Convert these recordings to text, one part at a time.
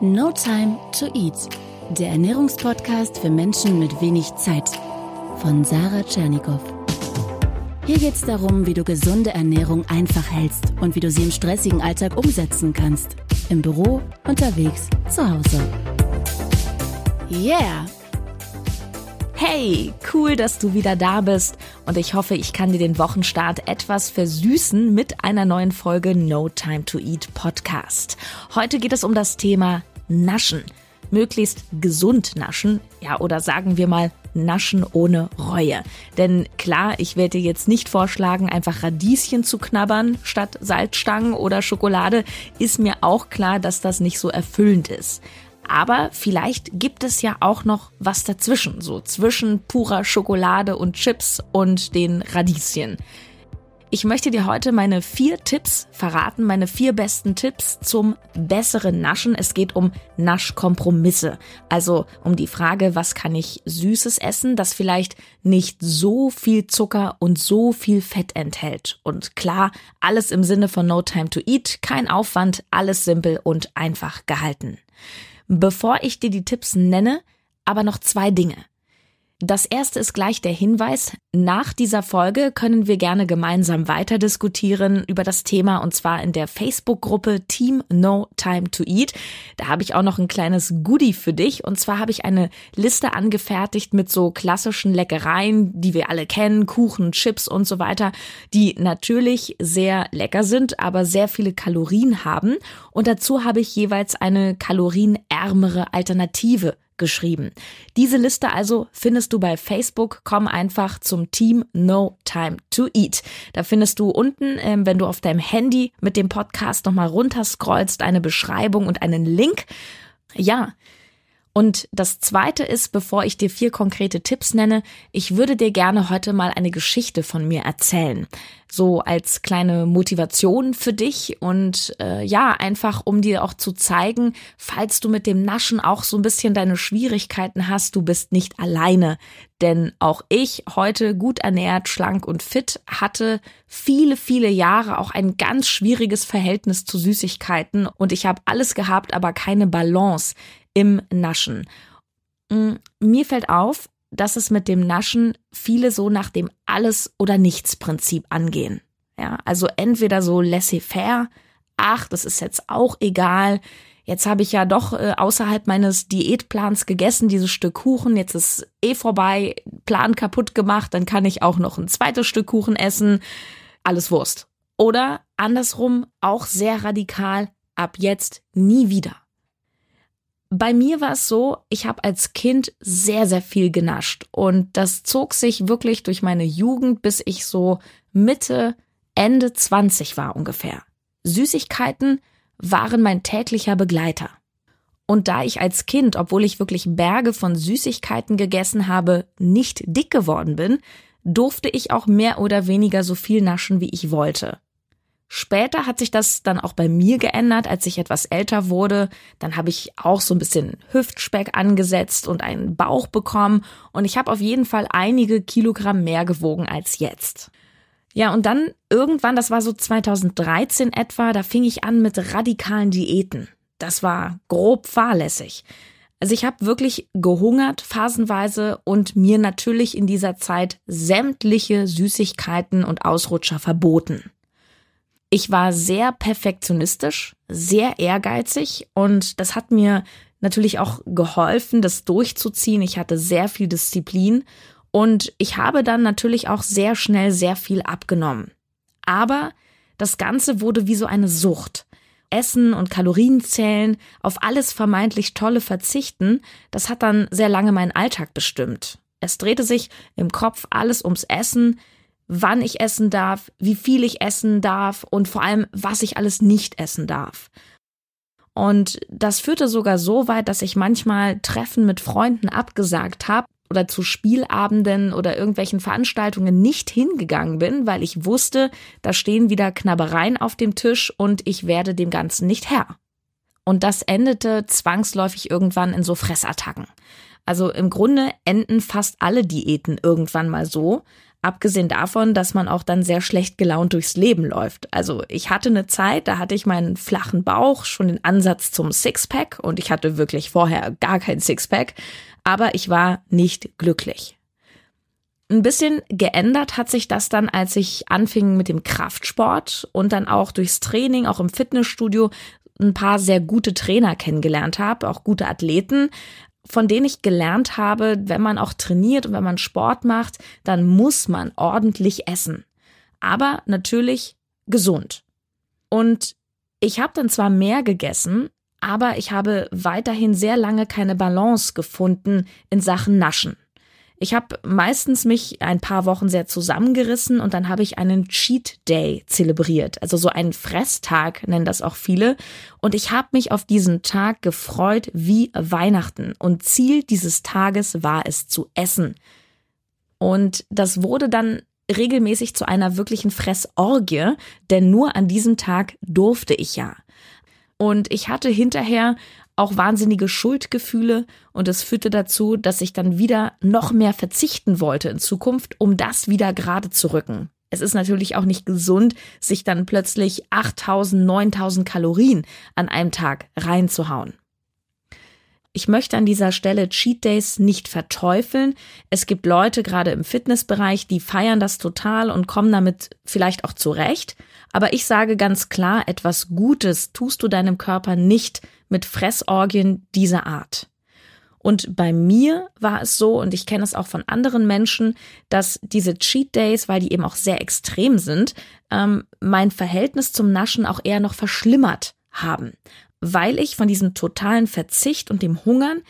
No Time to Eat, der Ernährungspodcast für Menschen mit wenig Zeit von Sarah Tschernikow. Hier geht es darum, wie du gesunde Ernährung einfach hältst und wie du sie im stressigen Alltag umsetzen kannst. Im Büro, unterwegs, zu Hause. Yeah! Hey, cool, dass du wieder da bist und ich hoffe, ich kann dir den Wochenstart etwas versüßen mit einer neuen Folge No Time to Eat Podcast. Heute geht es um das Thema Naschen. Möglichst gesund naschen, ja, oder sagen wir mal Naschen ohne Reue. Denn klar, ich werde dir jetzt nicht vorschlagen, einfach Radieschen zu knabbern statt Salzstangen oder Schokolade. Ist mir auch klar, dass das nicht so erfüllend ist. Aber vielleicht gibt es ja auch noch was dazwischen, so zwischen purer Schokolade und Chips und den Radieschen. Ich möchte dir heute meine vier Tipps verraten, meine vier besten Tipps zum besseren Naschen. Es geht um Naschkompromisse. Also um die Frage, was kann ich Süßes essen, das vielleicht nicht so viel Zucker und so viel Fett enthält. Und klar, alles im Sinne von No Time to Eat, kein Aufwand, alles simpel und einfach gehalten. Bevor ich dir die Tipps nenne, aber noch zwei Dinge. Das erste ist gleich der Hinweis. Nach dieser Folge können wir gerne gemeinsam weiter diskutieren über das Thema und zwar in der Facebook-Gruppe Team No Time to Eat. Da habe ich auch noch ein kleines Goodie für dich und zwar habe ich eine Liste angefertigt mit so klassischen Leckereien, die wir alle kennen, Kuchen, Chips und so weiter, die natürlich sehr lecker sind, aber sehr viele Kalorien haben und dazu habe ich jeweils eine kalorienärmere Alternative geschrieben. Diese Liste also findest du bei Facebook. Komm einfach zum Team No Time to Eat. Da findest du unten, ähm, wenn du auf deinem Handy mit dem Podcast nochmal runterscrollst, eine Beschreibung und einen Link. Ja, und das zweite ist, bevor ich dir vier konkrete Tipps nenne, ich würde dir gerne heute mal eine Geschichte von mir erzählen. So als kleine Motivation für dich und äh, ja, einfach um dir auch zu zeigen, falls du mit dem Naschen auch so ein bisschen deine Schwierigkeiten hast, du bist nicht alleine. Denn auch ich, heute gut ernährt, schlank und fit, hatte viele, viele Jahre auch ein ganz schwieriges Verhältnis zu Süßigkeiten und ich habe alles gehabt, aber keine Balance im Naschen. Mm, mir fällt auf, dass es mit dem Naschen viele so nach dem Alles- oder Nichts-Prinzip angehen. Ja, also entweder so laissez-faire, ach, das ist jetzt auch egal. Jetzt habe ich ja doch äh, außerhalb meines Diätplans gegessen, dieses Stück Kuchen. Jetzt ist eh vorbei, Plan kaputt gemacht, dann kann ich auch noch ein zweites Stück Kuchen essen. Alles Wurst. Oder andersrum, auch sehr radikal, ab jetzt nie wieder. Bei mir war es so, ich habe als Kind sehr, sehr viel genascht und das zog sich wirklich durch meine Jugend, bis ich so Mitte, Ende 20 war ungefähr. Süßigkeiten waren mein täglicher Begleiter. Und da ich als Kind, obwohl ich wirklich Berge von Süßigkeiten gegessen habe, nicht dick geworden bin, durfte ich auch mehr oder weniger so viel naschen, wie ich wollte. Später hat sich das dann auch bei mir geändert, als ich etwas älter wurde. Dann habe ich auch so ein bisschen Hüftspeck angesetzt und einen Bauch bekommen und ich habe auf jeden Fall einige Kilogramm mehr gewogen als jetzt. Ja, und dann irgendwann, das war so 2013 etwa, da fing ich an mit radikalen Diäten. Das war grob fahrlässig. Also ich habe wirklich gehungert phasenweise und mir natürlich in dieser Zeit sämtliche Süßigkeiten und Ausrutscher verboten. Ich war sehr perfektionistisch, sehr ehrgeizig und das hat mir natürlich auch geholfen, das durchzuziehen. Ich hatte sehr viel Disziplin und ich habe dann natürlich auch sehr schnell sehr viel abgenommen. Aber das Ganze wurde wie so eine Sucht. Essen und Kalorien zählen, auf alles vermeintlich Tolle verzichten, das hat dann sehr lange meinen Alltag bestimmt. Es drehte sich im Kopf alles ums Essen, wann ich essen darf, wie viel ich essen darf und vor allem, was ich alles nicht essen darf. Und das führte sogar so weit, dass ich manchmal Treffen mit Freunden abgesagt habe oder zu Spielabenden oder irgendwelchen Veranstaltungen nicht hingegangen bin, weil ich wusste, da stehen wieder Knabbereien auf dem Tisch und ich werde dem Ganzen nicht Herr. Und das endete zwangsläufig irgendwann in so Fressattacken. Also im Grunde enden fast alle Diäten irgendwann mal so. Abgesehen davon, dass man auch dann sehr schlecht gelaunt durchs Leben läuft. Also ich hatte eine Zeit, da hatte ich meinen flachen Bauch, schon den Ansatz zum Sixpack und ich hatte wirklich vorher gar kein Sixpack, aber ich war nicht glücklich. Ein bisschen geändert hat sich das dann, als ich anfing mit dem Kraftsport und dann auch durchs Training, auch im Fitnessstudio, ein paar sehr gute Trainer kennengelernt habe, auch gute Athleten, von denen ich gelernt habe, wenn man auch trainiert und wenn man Sport macht, dann muss man ordentlich essen. Aber natürlich gesund. Und ich habe dann zwar mehr gegessen, aber ich habe weiterhin sehr lange keine Balance gefunden in Sachen Naschen. Ich habe meistens mich ein paar Wochen sehr zusammengerissen und dann habe ich einen Cheat Day zelebriert, also so einen Fresstag nennen das auch viele. Und ich habe mich auf diesen Tag gefreut wie Weihnachten. Und Ziel dieses Tages war es zu essen. Und das wurde dann regelmäßig zu einer wirklichen Fressorgie, denn nur an diesem Tag durfte ich ja. Und ich hatte hinterher auch wahnsinnige Schuldgefühle und es führte dazu, dass ich dann wieder noch mehr verzichten wollte in Zukunft, um das wieder gerade zu rücken. Es ist natürlich auch nicht gesund, sich dann plötzlich 8000, 9000 Kalorien an einem Tag reinzuhauen. Ich möchte an dieser Stelle Cheat Days nicht verteufeln. Es gibt Leute, gerade im Fitnessbereich, die feiern das total und kommen damit vielleicht auch zurecht. Aber ich sage ganz klar, etwas Gutes tust du deinem Körper nicht mit Fressorgien dieser Art. Und bei mir war es so, und ich kenne es auch von anderen Menschen, dass diese Cheat Days, weil die eben auch sehr extrem sind, ähm, mein Verhältnis zum Naschen auch eher noch verschlimmert haben, weil ich von diesem totalen Verzicht und dem Hungern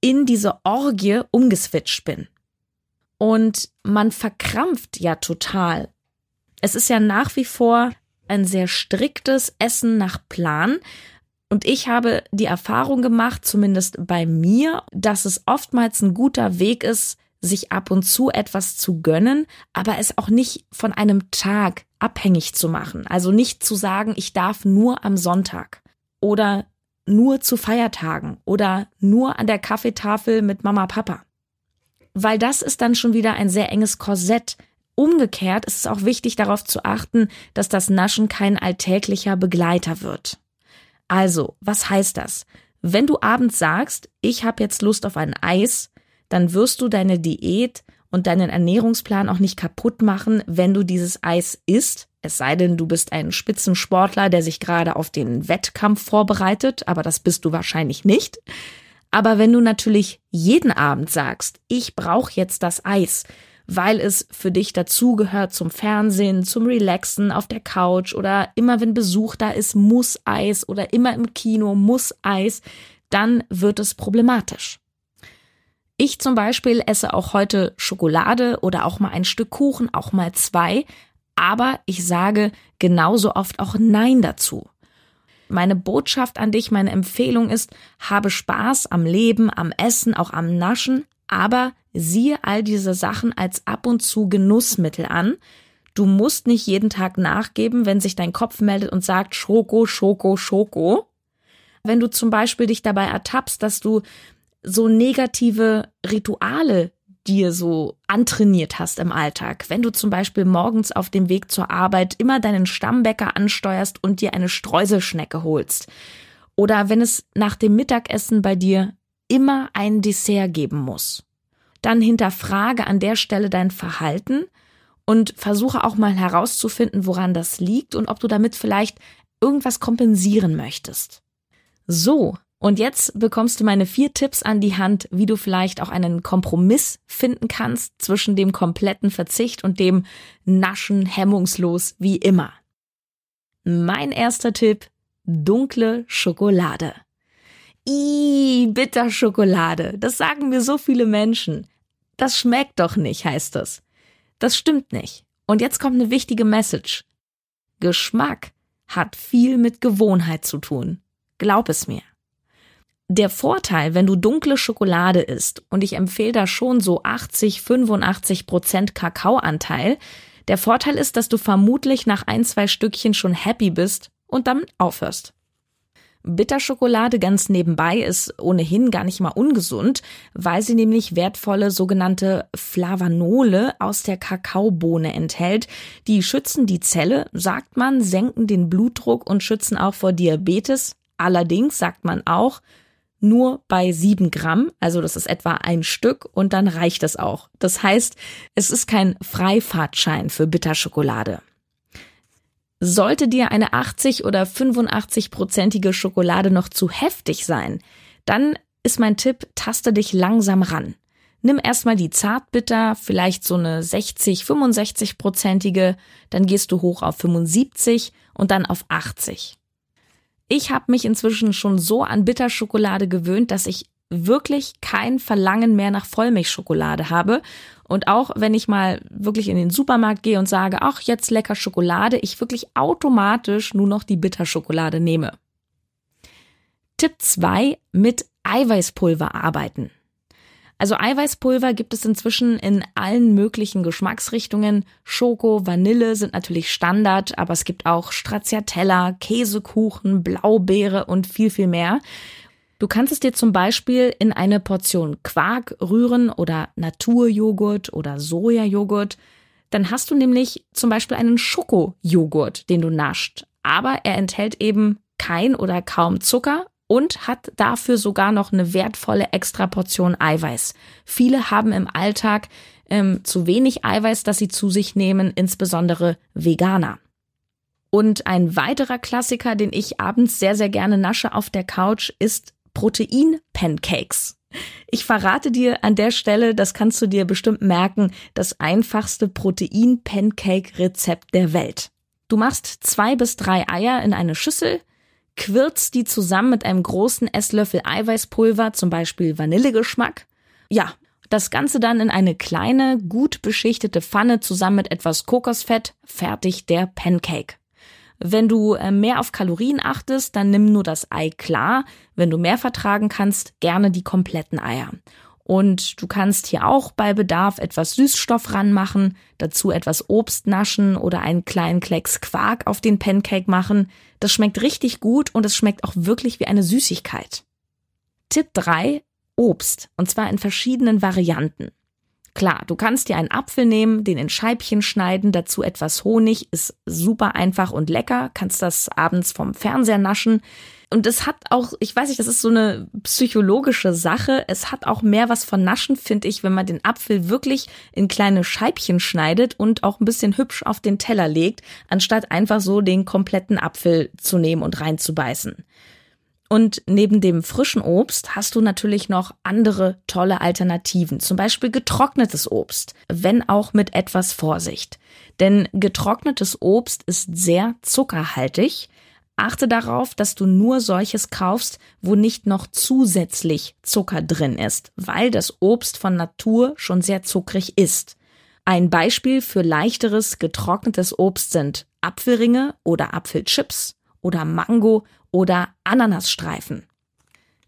in diese Orgie umgeswitcht bin. Und man verkrampft ja total. Es ist ja nach wie vor ein sehr striktes Essen nach Plan, und ich habe die Erfahrung gemacht, zumindest bei mir, dass es oftmals ein guter Weg ist, sich ab und zu etwas zu gönnen, aber es auch nicht von einem Tag abhängig zu machen. Also nicht zu sagen, ich darf nur am Sonntag oder nur zu Feiertagen oder nur an der Kaffeetafel mit Mama Papa. Weil das ist dann schon wieder ein sehr enges Korsett. Umgekehrt ist es auch wichtig darauf zu achten, dass das Naschen kein alltäglicher Begleiter wird. Also, was heißt das? Wenn du abends sagst, ich habe jetzt Lust auf ein Eis, dann wirst du deine Diät und deinen Ernährungsplan auch nicht kaputt machen, wenn du dieses Eis isst. Es sei denn, du bist ein Spitzensportler, der sich gerade auf den Wettkampf vorbereitet, aber das bist du wahrscheinlich nicht. Aber wenn du natürlich jeden Abend sagst, ich brauche jetzt das Eis, weil es für dich dazugehört zum Fernsehen, zum Relaxen auf der Couch oder immer wenn Besuch da ist, muss Eis oder immer im Kino muss Eis, dann wird es problematisch. Ich zum Beispiel esse auch heute Schokolade oder auch mal ein Stück Kuchen, auch mal zwei, aber ich sage genauso oft auch Nein dazu. Meine Botschaft an dich, meine Empfehlung ist, habe Spaß am Leben, am Essen, auch am Naschen, aber siehe all diese Sachen als ab und zu Genussmittel an. Du musst nicht jeden Tag nachgeben, wenn sich dein Kopf meldet und sagt Schoko, Schoko, Schoko. Wenn du zum Beispiel dich dabei ertappst, dass du so negative Rituale dir so antrainiert hast im Alltag. Wenn du zum Beispiel morgens auf dem Weg zur Arbeit immer deinen Stammbäcker ansteuerst und dir eine Streuselschnecke holst. Oder wenn es nach dem Mittagessen bei dir immer ein Dessert geben muss. Dann hinterfrage an der Stelle dein Verhalten und versuche auch mal herauszufinden, woran das liegt und ob du damit vielleicht irgendwas kompensieren möchtest. So, und jetzt bekommst du meine vier Tipps an die Hand, wie du vielleicht auch einen Kompromiss finden kannst zwischen dem kompletten Verzicht und dem Naschen hemmungslos wie immer. Mein erster Tipp, dunkle Schokolade. Ih, Bitterschokolade. Das sagen mir so viele Menschen. Das schmeckt doch nicht, heißt es. Das stimmt nicht. Und jetzt kommt eine wichtige Message. Geschmack hat viel mit Gewohnheit zu tun. Glaub es mir. Der Vorteil, wenn du dunkle Schokolade isst, und ich empfehle da schon so 80, 85 Prozent Kakaoanteil, der Vorteil ist, dass du vermutlich nach ein, zwei Stückchen schon happy bist und dann aufhörst. Bitterschokolade ganz nebenbei ist ohnehin gar nicht mal ungesund, weil sie nämlich wertvolle sogenannte Flavanole aus der Kakaobohne enthält. Die schützen die Zelle, sagt man, senken den Blutdruck und schützen auch vor Diabetes. Allerdings sagt man auch, nur bei sieben Gramm, also das ist etwa ein Stück und dann reicht es auch. Das heißt, es ist kein Freifahrtschein für Bitterschokolade. Sollte dir eine 80 oder 85-prozentige Schokolade noch zu heftig sein, dann ist mein Tipp, taste dich langsam ran. Nimm erstmal die Zartbitter, vielleicht so eine 60, 65-prozentige, dann gehst du hoch auf 75 und dann auf 80. Ich habe mich inzwischen schon so an Bitterschokolade gewöhnt, dass ich wirklich kein Verlangen mehr nach Vollmilchschokolade habe. Und auch wenn ich mal wirklich in den Supermarkt gehe und sage, ach, jetzt lecker Schokolade, ich wirklich automatisch nur noch die Bitterschokolade nehme. Tipp 2, mit Eiweißpulver arbeiten. Also Eiweißpulver gibt es inzwischen in allen möglichen Geschmacksrichtungen. Schoko, Vanille sind natürlich Standard, aber es gibt auch Stracciatella, Käsekuchen, Blaubeere und viel, viel mehr. Du kannst es dir zum Beispiel in eine Portion Quark rühren oder Naturjoghurt oder Sojajoghurt. Dann hast du nämlich zum Beispiel einen Schokojoghurt, den du nascht. Aber er enthält eben kein oder kaum Zucker und hat dafür sogar noch eine wertvolle Extraportion Eiweiß. Viele haben im Alltag ähm, zu wenig Eiweiß, das sie zu sich nehmen, insbesondere Veganer. Und ein weiterer Klassiker, den ich abends sehr, sehr gerne nasche auf der Couch, ist Protein-Pancakes. Ich verrate dir an der Stelle, das kannst du dir bestimmt merken, das einfachste Protein-Pancake-Rezept der Welt. Du machst zwei bis drei Eier in eine Schüssel, quirzt die zusammen mit einem großen Esslöffel Eiweißpulver, zum Beispiel Vanillegeschmack. Ja, das Ganze dann in eine kleine, gut beschichtete Pfanne zusammen mit etwas Kokosfett, fertig der Pancake. Wenn du äh, mehr auf Kalorien achtest, dann nimm nur das Ei klar. Wenn du mehr vertragen kannst, gerne die kompletten Eier. Und du kannst hier auch bei Bedarf etwas Süßstoff ranmachen, dazu etwas Obst naschen oder einen kleinen Klecks Quark auf den Pancake machen. Das schmeckt richtig gut und es schmeckt auch wirklich wie eine Süßigkeit. Tipp 3. Obst. Und zwar in verschiedenen Varianten. Klar, du kannst dir einen Apfel nehmen, den in Scheibchen schneiden, dazu etwas Honig, ist super einfach und lecker, kannst das abends vom Fernseher naschen. Und es hat auch, ich weiß nicht, das ist so eine psychologische Sache. Es hat auch mehr was von Naschen, finde ich, wenn man den Apfel wirklich in kleine Scheibchen schneidet und auch ein bisschen hübsch auf den Teller legt, anstatt einfach so den kompletten Apfel zu nehmen und reinzubeißen. Und neben dem frischen Obst hast du natürlich noch andere tolle Alternativen, zum Beispiel getrocknetes Obst, wenn auch mit etwas Vorsicht. Denn getrocknetes Obst ist sehr zuckerhaltig. Achte darauf, dass du nur solches kaufst, wo nicht noch zusätzlich Zucker drin ist, weil das Obst von Natur schon sehr zuckrig ist. Ein Beispiel für leichteres getrocknetes Obst sind Apfelringe oder Apfelchips oder Mango oder Ananasstreifen.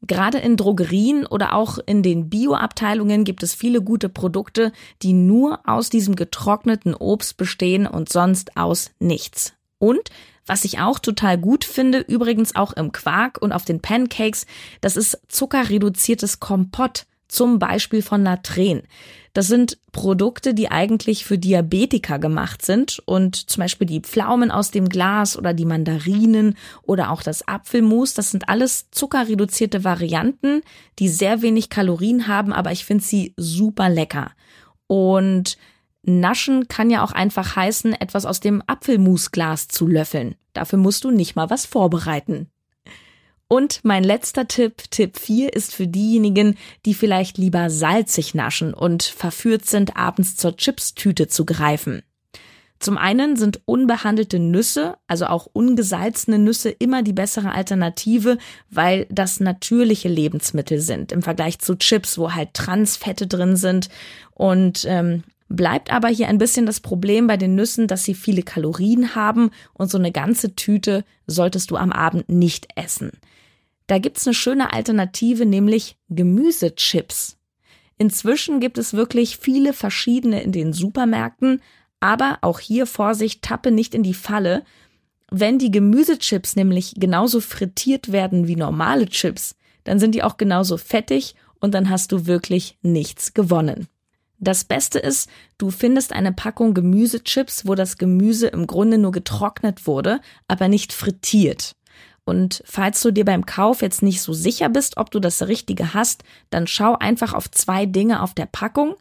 Gerade in Drogerien oder auch in den Bioabteilungen gibt es viele gute Produkte, die nur aus diesem getrockneten Obst bestehen und sonst aus nichts. Und was ich auch total gut finde, übrigens auch im Quark und auf den Pancakes, das ist zuckerreduziertes Kompott, zum Beispiel von Natren. Das sind Produkte, die eigentlich für Diabetiker gemacht sind und zum Beispiel die Pflaumen aus dem Glas oder die Mandarinen oder auch das Apfelmus, das sind alles zuckerreduzierte Varianten, die sehr wenig Kalorien haben, aber ich finde sie super lecker. Und Naschen kann ja auch einfach heißen, etwas aus dem Apfelmusglas zu löffeln. Dafür musst du nicht mal was vorbereiten. Und mein letzter Tipp, Tipp 4, ist für diejenigen, die vielleicht lieber salzig naschen und verführt sind, abends zur Chipstüte zu greifen. Zum einen sind unbehandelte Nüsse, also auch ungesalzene Nüsse, immer die bessere Alternative, weil das natürliche Lebensmittel sind im Vergleich zu Chips, wo halt Transfette drin sind. Und ähm, bleibt aber hier ein bisschen das Problem bei den Nüssen, dass sie viele Kalorien haben und so eine ganze Tüte solltest du am Abend nicht essen. Da gibt's eine schöne Alternative, nämlich Gemüsechips. Inzwischen gibt es wirklich viele verschiedene in den Supermärkten, aber auch hier Vorsicht, tappe nicht in die Falle. Wenn die Gemüsechips nämlich genauso frittiert werden wie normale Chips, dann sind die auch genauso fettig und dann hast du wirklich nichts gewonnen. Das Beste ist, du findest eine Packung Gemüsechips, wo das Gemüse im Grunde nur getrocknet wurde, aber nicht frittiert. Und falls du dir beim Kauf jetzt nicht so sicher bist, ob du das Richtige hast, dann schau einfach auf zwei Dinge auf der Packung.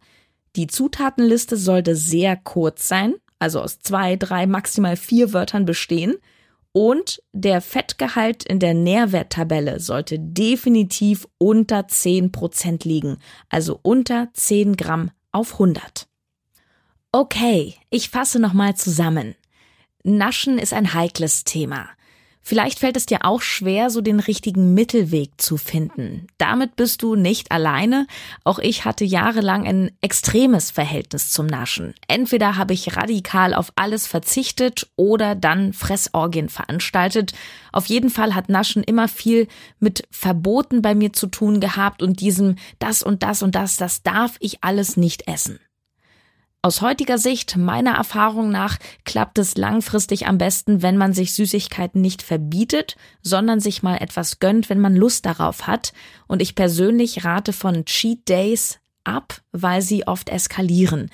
Die Zutatenliste sollte sehr kurz sein, also aus zwei, drei, maximal vier Wörtern bestehen. Und der Fettgehalt in der Nährwerttabelle sollte definitiv unter 10 Prozent liegen, also unter 10 Gramm auf 100. Okay, ich fasse nochmal zusammen. Naschen ist ein heikles Thema. Vielleicht fällt es dir auch schwer, so den richtigen Mittelweg zu finden. Damit bist du nicht alleine. Auch ich hatte jahrelang ein extremes Verhältnis zum Naschen. Entweder habe ich radikal auf alles verzichtet oder dann Fressorgien veranstaltet. Auf jeden Fall hat Naschen immer viel mit Verboten bei mir zu tun gehabt und diesem das und das und das, das darf ich alles nicht essen. Aus heutiger Sicht, meiner Erfahrung nach, klappt es langfristig am besten, wenn man sich Süßigkeiten nicht verbietet, sondern sich mal etwas gönnt, wenn man Lust darauf hat. Und ich persönlich rate von Cheat Days ab, weil sie oft eskalieren.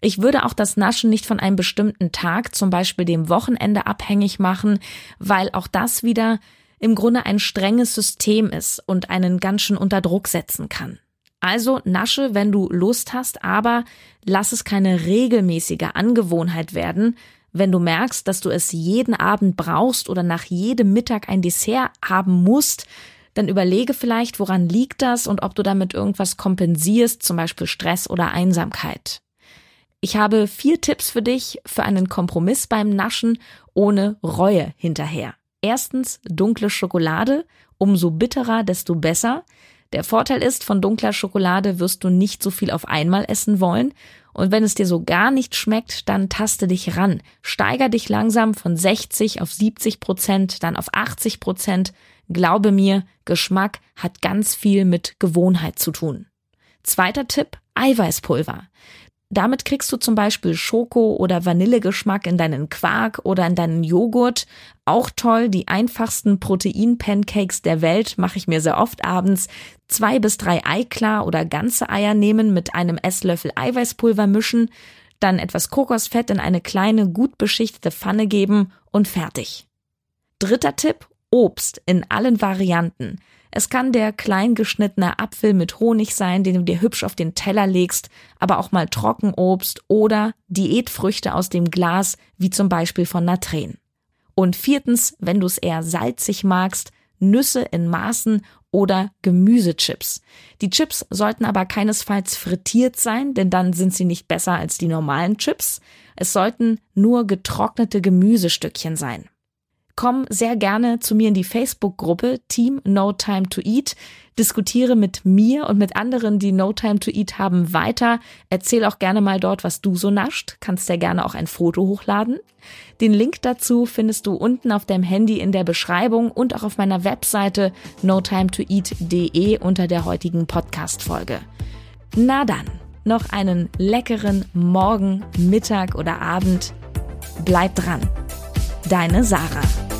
Ich würde auch das Naschen nicht von einem bestimmten Tag, zum Beispiel dem Wochenende, abhängig machen, weil auch das wieder im Grunde ein strenges System ist und einen ganz schön unter Druck setzen kann. Also nasche, wenn du Lust hast, aber lass es keine regelmäßige Angewohnheit werden. Wenn du merkst, dass du es jeden Abend brauchst oder nach jedem Mittag ein Dessert haben musst, dann überlege vielleicht, woran liegt das und ob du damit irgendwas kompensierst, zum Beispiel Stress oder Einsamkeit. Ich habe vier Tipps für dich für einen Kompromiss beim Naschen ohne Reue hinterher. Erstens dunkle Schokolade, umso bitterer, desto besser. Der Vorteil ist, von dunkler Schokolade wirst du nicht so viel auf einmal essen wollen. Und wenn es dir so gar nicht schmeckt, dann taste dich ran. Steiger dich langsam von 60 auf 70 Prozent, dann auf 80 Prozent. Glaube mir, Geschmack hat ganz viel mit Gewohnheit zu tun. Zweiter Tipp, Eiweißpulver. Damit kriegst du zum Beispiel Schoko- oder Vanillegeschmack in deinen Quark oder in deinen Joghurt. Auch toll, die einfachsten Protein-Pancakes der Welt mache ich mir sehr oft abends. Zwei bis drei Eiklar oder ganze Eier nehmen, mit einem Esslöffel Eiweißpulver mischen, dann etwas Kokosfett in eine kleine, gut beschichtete Pfanne geben und fertig. Dritter Tipp, Obst in allen Varianten. Es kann der klein geschnittene Apfel mit Honig sein, den du dir hübsch auf den Teller legst, aber auch mal Trockenobst oder Diätfrüchte aus dem Glas, wie zum Beispiel von Natren. Und viertens, wenn du es eher salzig magst, Nüsse in Maßen oder Gemüsechips. Die Chips sollten aber keinesfalls frittiert sein, denn dann sind sie nicht besser als die normalen Chips. Es sollten nur getrocknete Gemüsestückchen sein komm sehr gerne zu mir in die Facebook-Gruppe Team No Time to Eat. Diskutiere mit mir und mit anderen, die No Time to Eat haben, weiter. Erzähl auch gerne mal dort, was du so nascht. Kannst ja gerne auch ein Foto hochladen. Den Link dazu findest du unten auf deinem Handy in der Beschreibung und auch auf meiner Webseite notimetoeat.de unter der heutigen Podcast-Folge. Na dann, noch einen leckeren Morgen, Mittag oder Abend. Bleib dran. Deine Sarah.